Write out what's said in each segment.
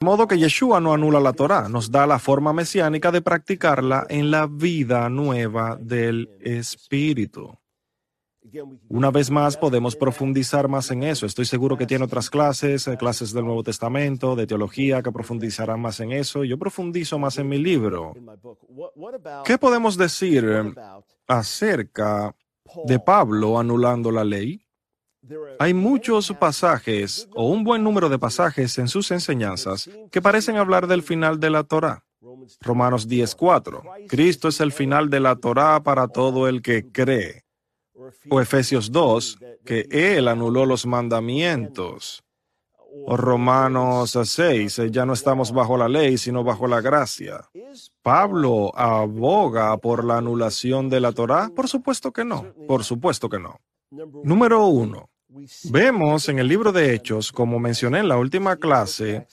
De modo que Yeshua no anula la Torá, nos da la forma mesiánica de practicarla en la vida nueva del Espíritu. Una vez más, podemos profundizar más en eso. Estoy seguro que tiene otras clases, eh, clases del Nuevo Testamento, de teología, que profundizarán más en eso. Yo profundizo más en mi libro. ¿Qué podemos decir eh, acerca de Pablo anulando la ley? Hay muchos pasajes, o un buen número de pasajes en sus enseñanzas, que parecen hablar del final de la Torah. Romanos 10:4. Cristo es el final de la Torah para todo el que cree o Efesios 2, que Él anuló los mandamientos. O Romanos 6, ya no estamos bajo la ley, sino bajo la gracia. ¿Pablo aboga por la anulación de la Torá? Por supuesto que no, por supuesto que no. Número uno, vemos en el libro de Hechos, como mencioné en la última clase,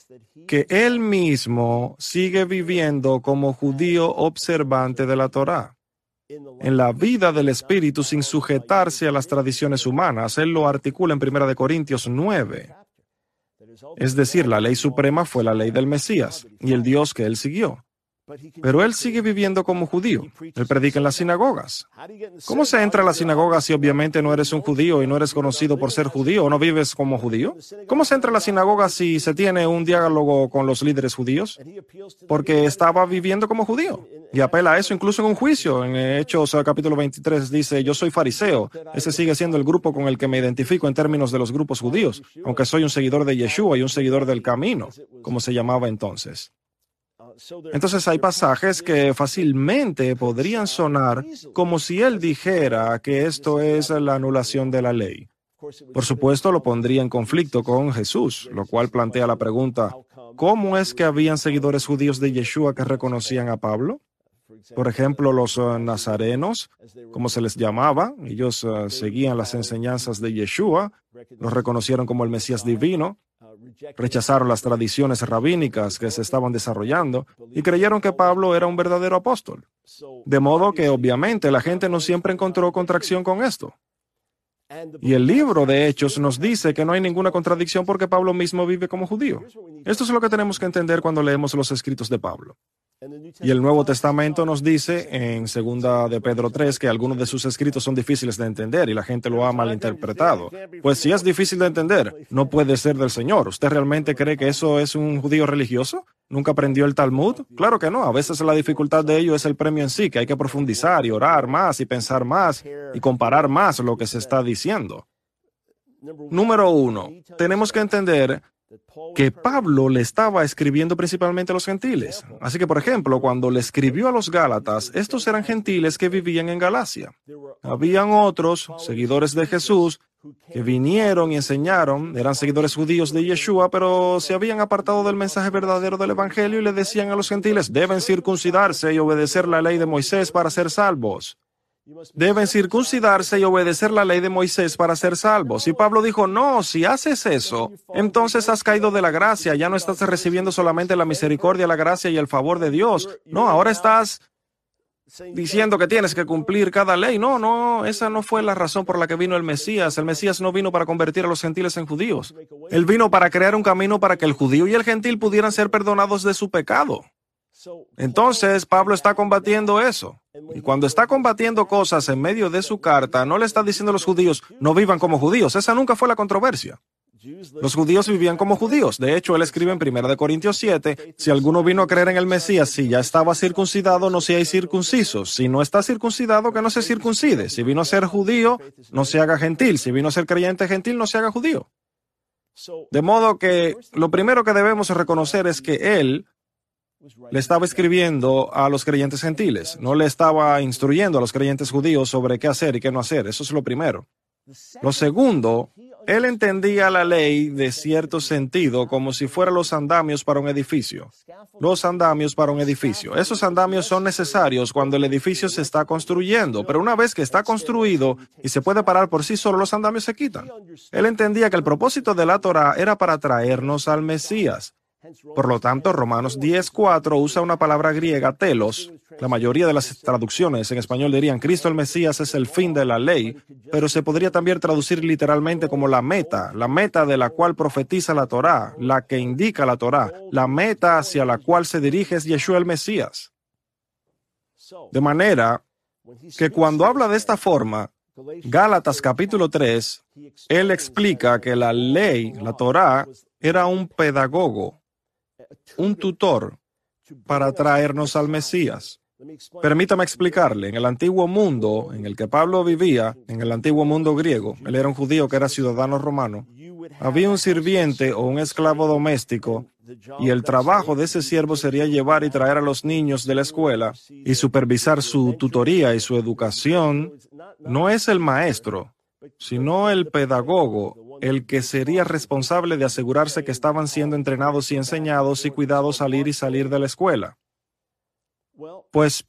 que él mismo sigue viviendo como judío observante de la Torá en la vida del Espíritu sin sujetarse a las tradiciones humanas. Él lo articula en 1 Corintios 9. Es decir, la ley suprema fue la ley del Mesías y el Dios que él siguió. Pero él sigue viviendo como judío. Él predica en las sinagogas. ¿Cómo se entra a la sinagoga si obviamente no eres un judío y no eres conocido por ser judío o no vives como judío? ¿Cómo se entra a la sinagoga si se tiene un diálogo con los líderes judíos? Porque estaba viviendo como judío. Y apela a eso incluso en un juicio. En Hechos capítulo 23 dice, yo soy fariseo. Ese sigue siendo el grupo con el que me identifico en términos de los grupos judíos, aunque soy un seguidor de Yeshua y un seguidor del camino, como se llamaba entonces. Entonces hay pasajes que fácilmente podrían sonar como si él dijera que esto es la anulación de la ley. Por supuesto, lo pondría en conflicto con Jesús, lo cual plantea la pregunta, ¿cómo es que habían seguidores judíos de Yeshua que reconocían a Pablo? Por ejemplo, los eh, nazarenos, como se les llamaba, ellos eh, seguían las enseñanzas de Yeshua, los reconocieron como el Mesías divino, rechazaron las tradiciones rabínicas que se estaban desarrollando y creyeron que Pablo era un verdadero apóstol. De modo que obviamente la gente no siempre encontró contracción con esto. Y el libro de Hechos nos dice que no hay ninguna contradicción porque Pablo mismo vive como judío. Esto es lo que tenemos que entender cuando leemos los escritos de Pablo. Y el Nuevo Testamento nos dice en segunda de Pedro 3 que algunos de sus escritos son difíciles de entender y la gente lo ha malinterpretado. Pues si es difícil de entender, no puede ser del Señor. ¿Usted realmente cree que eso es un judío religioso? ¿Nunca aprendió el Talmud? Claro que no. A veces la dificultad de ello es el premio en sí, que hay que profundizar y orar más y pensar más y comparar más lo que se está diciendo. Número uno, tenemos que entender que Pablo le estaba escribiendo principalmente a los gentiles. Así que, por ejemplo, cuando le escribió a los Gálatas, estos eran gentiles que vivían en Galacia. Habían otros, seguidores de Jesús, que vinieron y enseñaron, eran seguidores judíos de Yeshua, pero se habían apartado del mensaje verdadero del Evangelio y le decían a los gentiles, deben circuncidarse y obedecer la ley de Moisés para ser salvos. Deben circuncidarse y obedecer la ley de Moisés para ser salvos. Y Pablo dijo, no, si haces eso, entonces has caído de la gracia, ya no estás recibiendo solamente la misericordia, la gracia y el favor de Dios. No, ahora estás diciendo que tienes que cumplir cada ley. No, no, esa no fue la razón por la que vino el Mesías. El Mesías no vino para convertir a los gentiles en judíos. Él vino para crear un camino para que el judío y el gentil pudieran ser perdonados de su pecado. Entonces, Pablo está combatiendo eso. Y cuando está combatiendo cosas en medio de su carta, no le está diciendo a los judíos, no vivan como judíos. Esa nunca fue la controversia. Los judíos vivían como judíos. De hecho, él escribe en 1 Corintios 7, si alguno vino a creer en el Mesías, si ya estaba circuncidado, no hay circunciso. Si no está circuncidado, que no se circuncide. Si vino a ser judío, no se haga gentil. Si vino a ser creyente gentil, no se haga judío. De modo que lo primero que debemos reconocer es que él le estaba escribiendo a los creyentes gentiles, no le estaba instruyendo a los creyentes judíos sobre qué hacer y qué no hacer. Eso es lo primero. Lo segundo, él entendía la ley de cierto sentido como si fueran los andamios para un edificio. Los andamios para un edificio. Esos andamios son necesarios cuando el edificio se está construyendo, pero una vez que está construido y se puede parar por sí solo, los andamios se quitan. Él entendía que el propósito de la Torah era para traernos al Mesías. Por lo tanto, Romanos 10.4 usa una palabra griega, telos. La mayoría de las traducciones en español dirían Cristo el Mesías es el fin de la ley, pero se podría también traducir literalmente como la meta, la meta de la cual profetiza la Torá, la que indica la Torá, la meta hacia la cual se dirige es Yeshua el Mesías. De manera que cuando habla de esta forma, Gálatas capítulo 3, él explica que la ley, la Torá, era un pedagogo, un tutor para traernos al Mesías. Permítame explicarle, en el antiguo mundo en el que Pablo vivía, en el antiguo mundo griego, él era un judío que era ciudadano romano, había un sirviente o un esclavo doméstico y el trabajo de ese siervo sería llevar y traer a los niños de la escuela y supervisar su tutoría y su educación. No es el maestro, sino el pedagogo, el que sería responsable de asegurarse que estaban siendo entrenados y enseñados y cuidados salir y salir de la escuela. Pues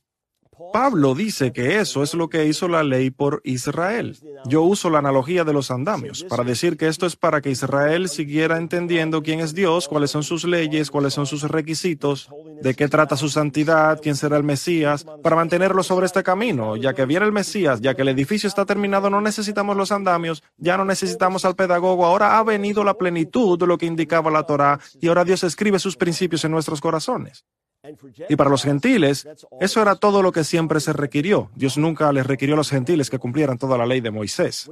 Pablo dice que eso es lo que hizo la ley por Israel. Yo uso la analogía de los andamios para decir que esto es para que Israel siguiera entendiendo quién es Dios, cuáles son sus leyes, cuáles son sus requisitos, de qué trata su santidad, quién será el Mesías, para mantenerlo sobre este camino. Ya que viene el Mesías, ya que el edificio está terminado, no necesitamos los andamios, ya no necesitamos al pedagogo, ahora ha venido la plenitud de lo que indicaba la Torah y ahora Dios escribe sus principios en nuestros corazones. Y para los gentiles, eso era todo lo que siempre se requirió. Dios nunca les requirió a los gentiles que cumplieran toda la ley de Moisés.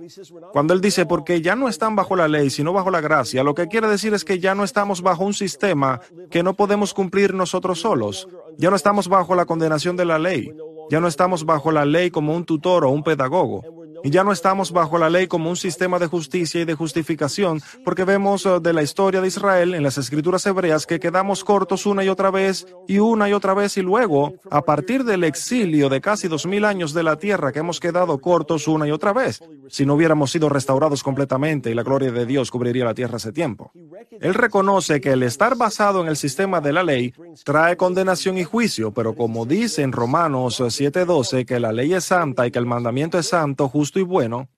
Cuando él dice, porque ya no están bajo la ley, sino bajo la gracia, lo que quiere decir es que ya no estamos bajo un sistema que no podemos cumplir nosotros solos. Ya no estamos bajo la condenación de la ley. Ya no estamos bajo la ley como un tutor o un pedagogo. Y ya no estamos bajo la ley como un sistema de justicia y de justificación, porque vemos eh, de la historia de Israel en las escrituras hebreas que quedamos cortos una y otra vez y una y otra vez y luego, a partir del exilio de casi dos mil años de la tierra que hemos quedado cortos una y otra vez, si no hubiéramos sido restaurados completamente y la gloria de Dios cubriría la tierra hace tiempo. Él reconoce que el estar basado en el sistema de la ley trae condenación y juicio, pero como dice en Romanos 7:12 que la ley es santa y que el mandamiento es santo, justo y bueno,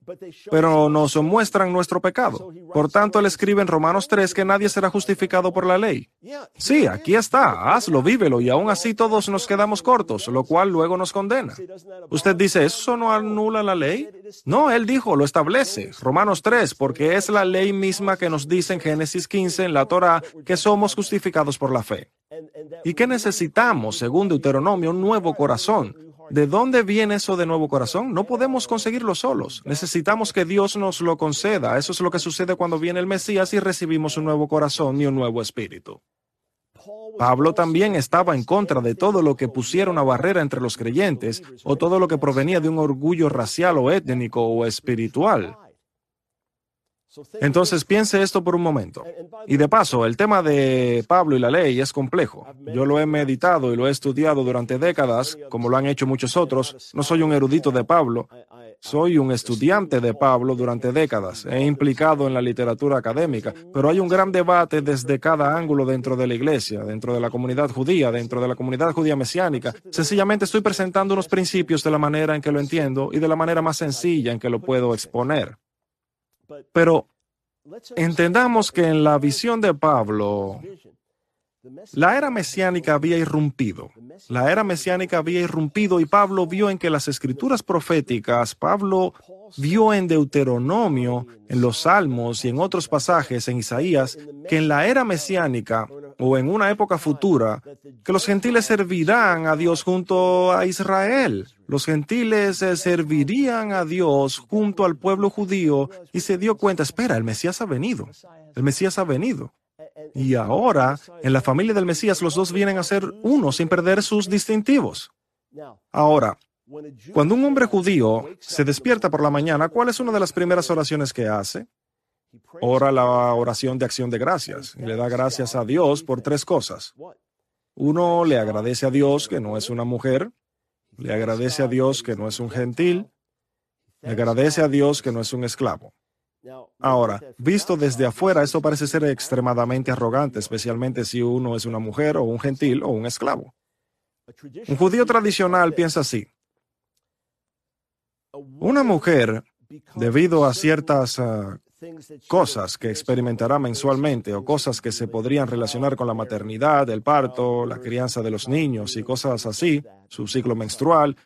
pero nos muestran nuestro pecado. Por tanto, él escribe en Romanos 3 que nadie será justificado por la ley. Sí, aquí está, hazlo, vívelo, y aún así todos nos quedamos cortos, lo cual luego nos condena. Usted dice, ¿eso no anula la ley? No, él dijo, lo establece. Romanos 3, porque es la ley misma que nos dice en Génesis 15, en la Torah, que somos justificados por la fe. ¿Y qué necesitamos, según Deuteronomio, un nuevo corazón? ¿De dónde viene eso de nuevo corazón? No podemos conseguirlo solos. Necesitamos que Dios nos lo conceda. Eso es lo que sucede cuando viene el Mesías y recibimos un nuevo corazón y un nuevo espíritu. Pablo también estaba en contra de todo lo que pusiera una barrera entre los creyentes o todo lo que provenía de un orgullo racial o étnico o espiritual. Entonces piense esto por un momento. Y de paso, el tema de Pablo y la ley es complejo. Yo lo he meditado y lo he estudiado durante décadas, como lo han hecho muchos otros. No soy un erudito de Pablo, soy un estudiante de Pablo durante décadas. He implicado en la literatura académica, pero hay un gran debate desde cada ángulo dentro de la iglesia, dentro de la comunidad judía, dentro de la comunidad judía mesiánica. Sencillamente estoy presentando unos principios de la manera en que lo entiendo y de la manera más sencilla en que lo puedo exponer. Pero entendamos que en la visión de Pablo, la era mesiánica había irrumpido. La era mesiánica había irrumpido y Pablo vio en que las escrituras proféticas, Pablo vio en Deuteronomio, en los Salmos y en otros pasajes en Isaías, que en la era mesiánica o en una época futura, que los gentiles servirán a Dios junto a Israel. Los gentiles eh, servirían a Dios junto al pueblo judío y se dio cuenta, espera, el Mesías ha venido. El Mesías ha venido. Y ahora, en la familia del Mesías, los dos vienen a ser uno sin perder sus distintivos. Ahora, cuando un hombre judío se despierta por la mañana, ¿cuál es una de las primeras oraciones que hace? Ora la oración de acción de gracias. Y le da gracias a Dios por tres cosas. Uno, le agradece a Dios que no es una mujer, le agradece a Dios que no es un gentil, le agradece a Dios que no es un esclavo. Ahora, visto desde afuera, esto parece ser extremadamente arrogante, especialmente si uno es una mujer o un gentil o un esclavo. Un judío tradicional piensa así. Una mujer, debido a ciertas ah, cosas que experimentará mensualmente o cosas que se podrían relacionar con la maternidad, el parto, la crianza de los niños y cosas así, su ciclo menstrual,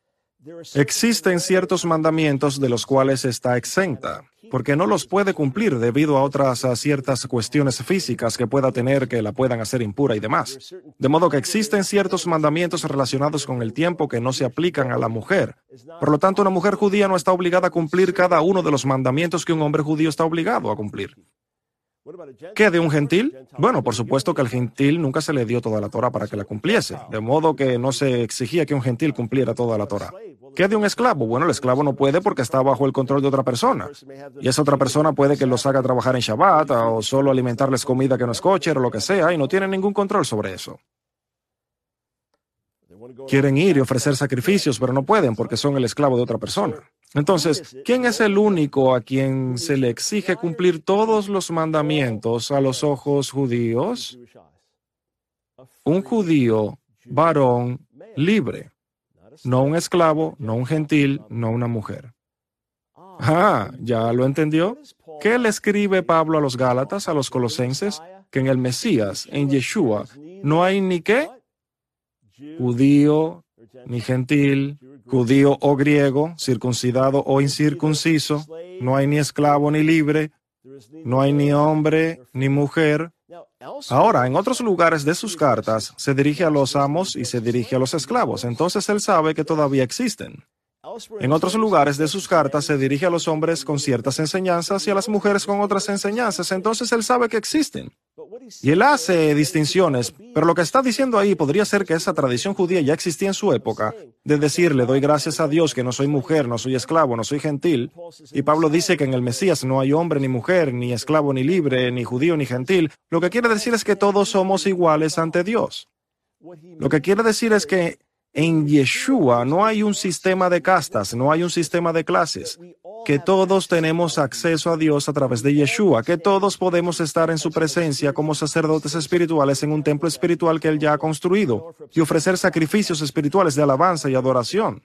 existen ciertos mandamientos de los cuales está exenta porque no los puede cumplir debido a otras ciertas cuestiones físicas que pueda tener que la puedan hacer impura y demás. De modo que existen ciertos mandamientos relacionados con el tiempo que no se aplican a la mujer. Por lo tanto, una mujer judía no está obligada a cumplir cada uno de los mandamientos que un hombre judío está obligado a cumplir. ¿Qué de un gentil? Bueno, por supuesto que al gentil nunca se le dio toda la Torah para que la cumpliese, de modo que no se exigía que un gentil cumpliera toda la Torah. ¿Qué de un esclavo? Bueno, el esclavo no puede porque está bajo el control de otra persona. Y esa otra persona puede que los haga trabajar en Shabbat o solo alimentarles comida que no es coche o lo que sea y no tiene ningún control sobre eso. Quieren ir y ofrecer sacrificios, pero no pueden porque son el esclavo de otra persona. Entonces, ¿quién es el único a quien se le exige cumplir todos los mandamientos a los ojos judíos? Un judío varón libre, no un esclavo, no un gentil, no una mujer. Ah, ¿ya lo entendió? ¿Qué le escribe Pablo a los Gálatas, a los colosenses? Que en el Mesías, en Yeshua, no hay ni qué, judío, ni gentil, judío o griego, circuncidado o incircunciso, no hay ni esclavo ni libre, no hay ni hombre ni mujer. Ahora, en otros lugares de sus cartas, se dirige a los amos y se dirige a los esclavos, entonces él sabe que todavía existen. En otros lugares de sus cartas se dirige a los hombres con ciertas enseñanzas y a las mujeres con otras enseñanzas, entonces él sabe que existen. Y él hace distinciones, pero lo que está diciendo ahí podría ser que esa tradición judía ya existía en su época, de decir, le doy gracias a Dios que no soy mujer, no soy esclavo, no soy gentil. Y Pablo dice que en el Mesías no hay hombre ni mujer, ni esclavo ni libre, ni judío ni gentil. Lo que quiere decir es que todos somos iguales ante Dios. Lo que quiere decir es que en Yeshua no hay un sistema de castas, no hay un sistema de clases, que todos tenemos acceso a Dios a través de Yeshua, que todos podemos estar en su presencia como sacerdotes espirituales en un templo espiritual que Él ya ha construido y ofrecer sacrificios espirituales de alabanza y adoración.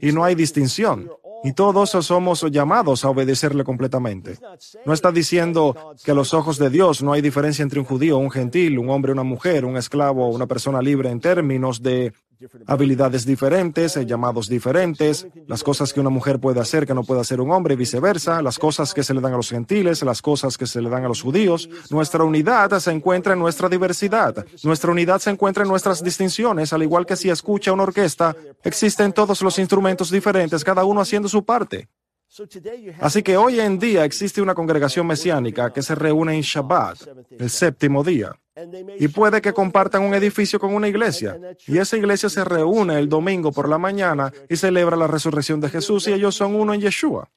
Y no hay distinción. Y todos somos llamados a obedecerle completamente. No está diciendo que a los ojos de Dios no hay diferencia entre un judío, un gentil, un hombre, una mujer, un esclavo, una persona libre en términos de habilidades diferentes, eh, llamados diferentes, las cosas que una mujer puede hacer que no puede hacer un hombre y viceversa, las cosas que se le dan a los gentiles, las cosas que se le dan a los judíos. Nuestra unidad se encuentra en nuestra diversidad. Nuestra unidad se encuentra en nuestras distinciones, al igual que si escucha una orquesta, existen todos los instrumentos diferentes, cada uno haciendo su parte. Así que hoy en día existe una congregación mesiánica que se reúne en Shabbat, el séptimo día, y puede que compartan un edificio con una iglesia, y esa iglesia se reúne el domingo por la mañana y celebra la resurrección de Jesús y ellos son uno en Yeshua.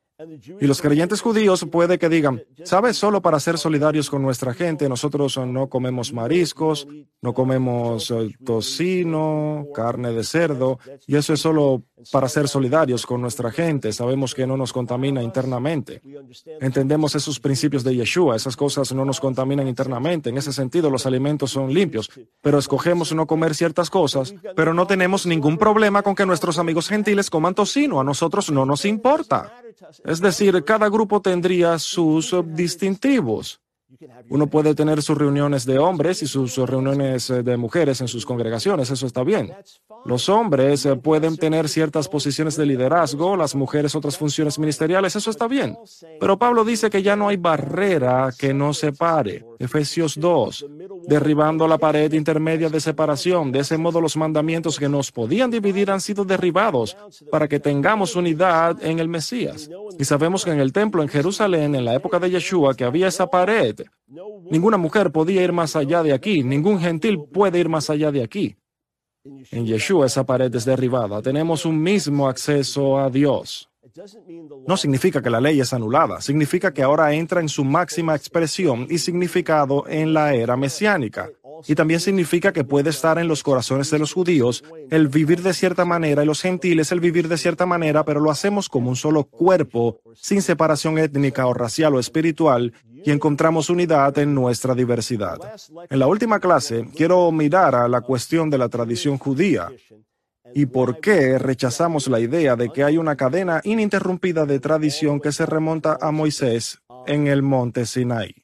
Y los creyentes judíos puede que digan, ¿sabes? Solo para ser solidarios con nuestra gente, nosotros no comemos mariscos, no comemos eh, tocino, carne de cerdo, y eso es solo para ser solidarios con nuestra gente. Sabemos que no nos contamina internamente. Entendemos esos principios de Yeshua, esas cosas no nos contaminan internamente. En ese sentido, los alimentos son limpios, pero escogemos no comer ciertas cosas, pero no tenemos ningún problema con que nuestros amigos gentiles coman tocino. A nosotros no nos importa. Es decir, cada grupo tendría sus distintivos. Uno puede tener sus reuniones de hombres y sus reuniones eh, de mujeres en sus congregaciones, eso está bien. Los hombres eh, pueden tener ciertas posiciones de liderazgo, las mujeres otras funciones ministeriales, eso está bien. Pero Pablo dice que ya no hay barrera que nos separe. Efesios 2, derribando la pared intermedia de separación. De ese modo los mandamientos que nos podían dividir han sido derribados para que tengamos unidad en el Mesías. Y sabemos que en el templo en Jerusalén, en la época de Yeshua, que había esa pared. Ninguna mujer podía ir más allá de aquí, ningún gentil puede ir más allá de aquí. En Yeshua esa pared es derribada. Tenemos un mismo acceso a Dios. No significa que la ley es anulada, significa que ahora entra en su máxima expresión y significado en la era mesiánica. Y también significa que puede estar en los corazones de los judíos el vivir de cierta manera y los gentiles el vivir de cierta manera, pero lo hacemos como un solo cuerpo, sin separación étnica o racial o espiritual, y encontramos unidad en nuestra diversidad. En la última clase quiero mirar a la cuestión de la tradición judía y por qué rechazamos la idea de que hay una cadena ininterrumpida de tradición que se remonta a Moisés en el monte Sinaí.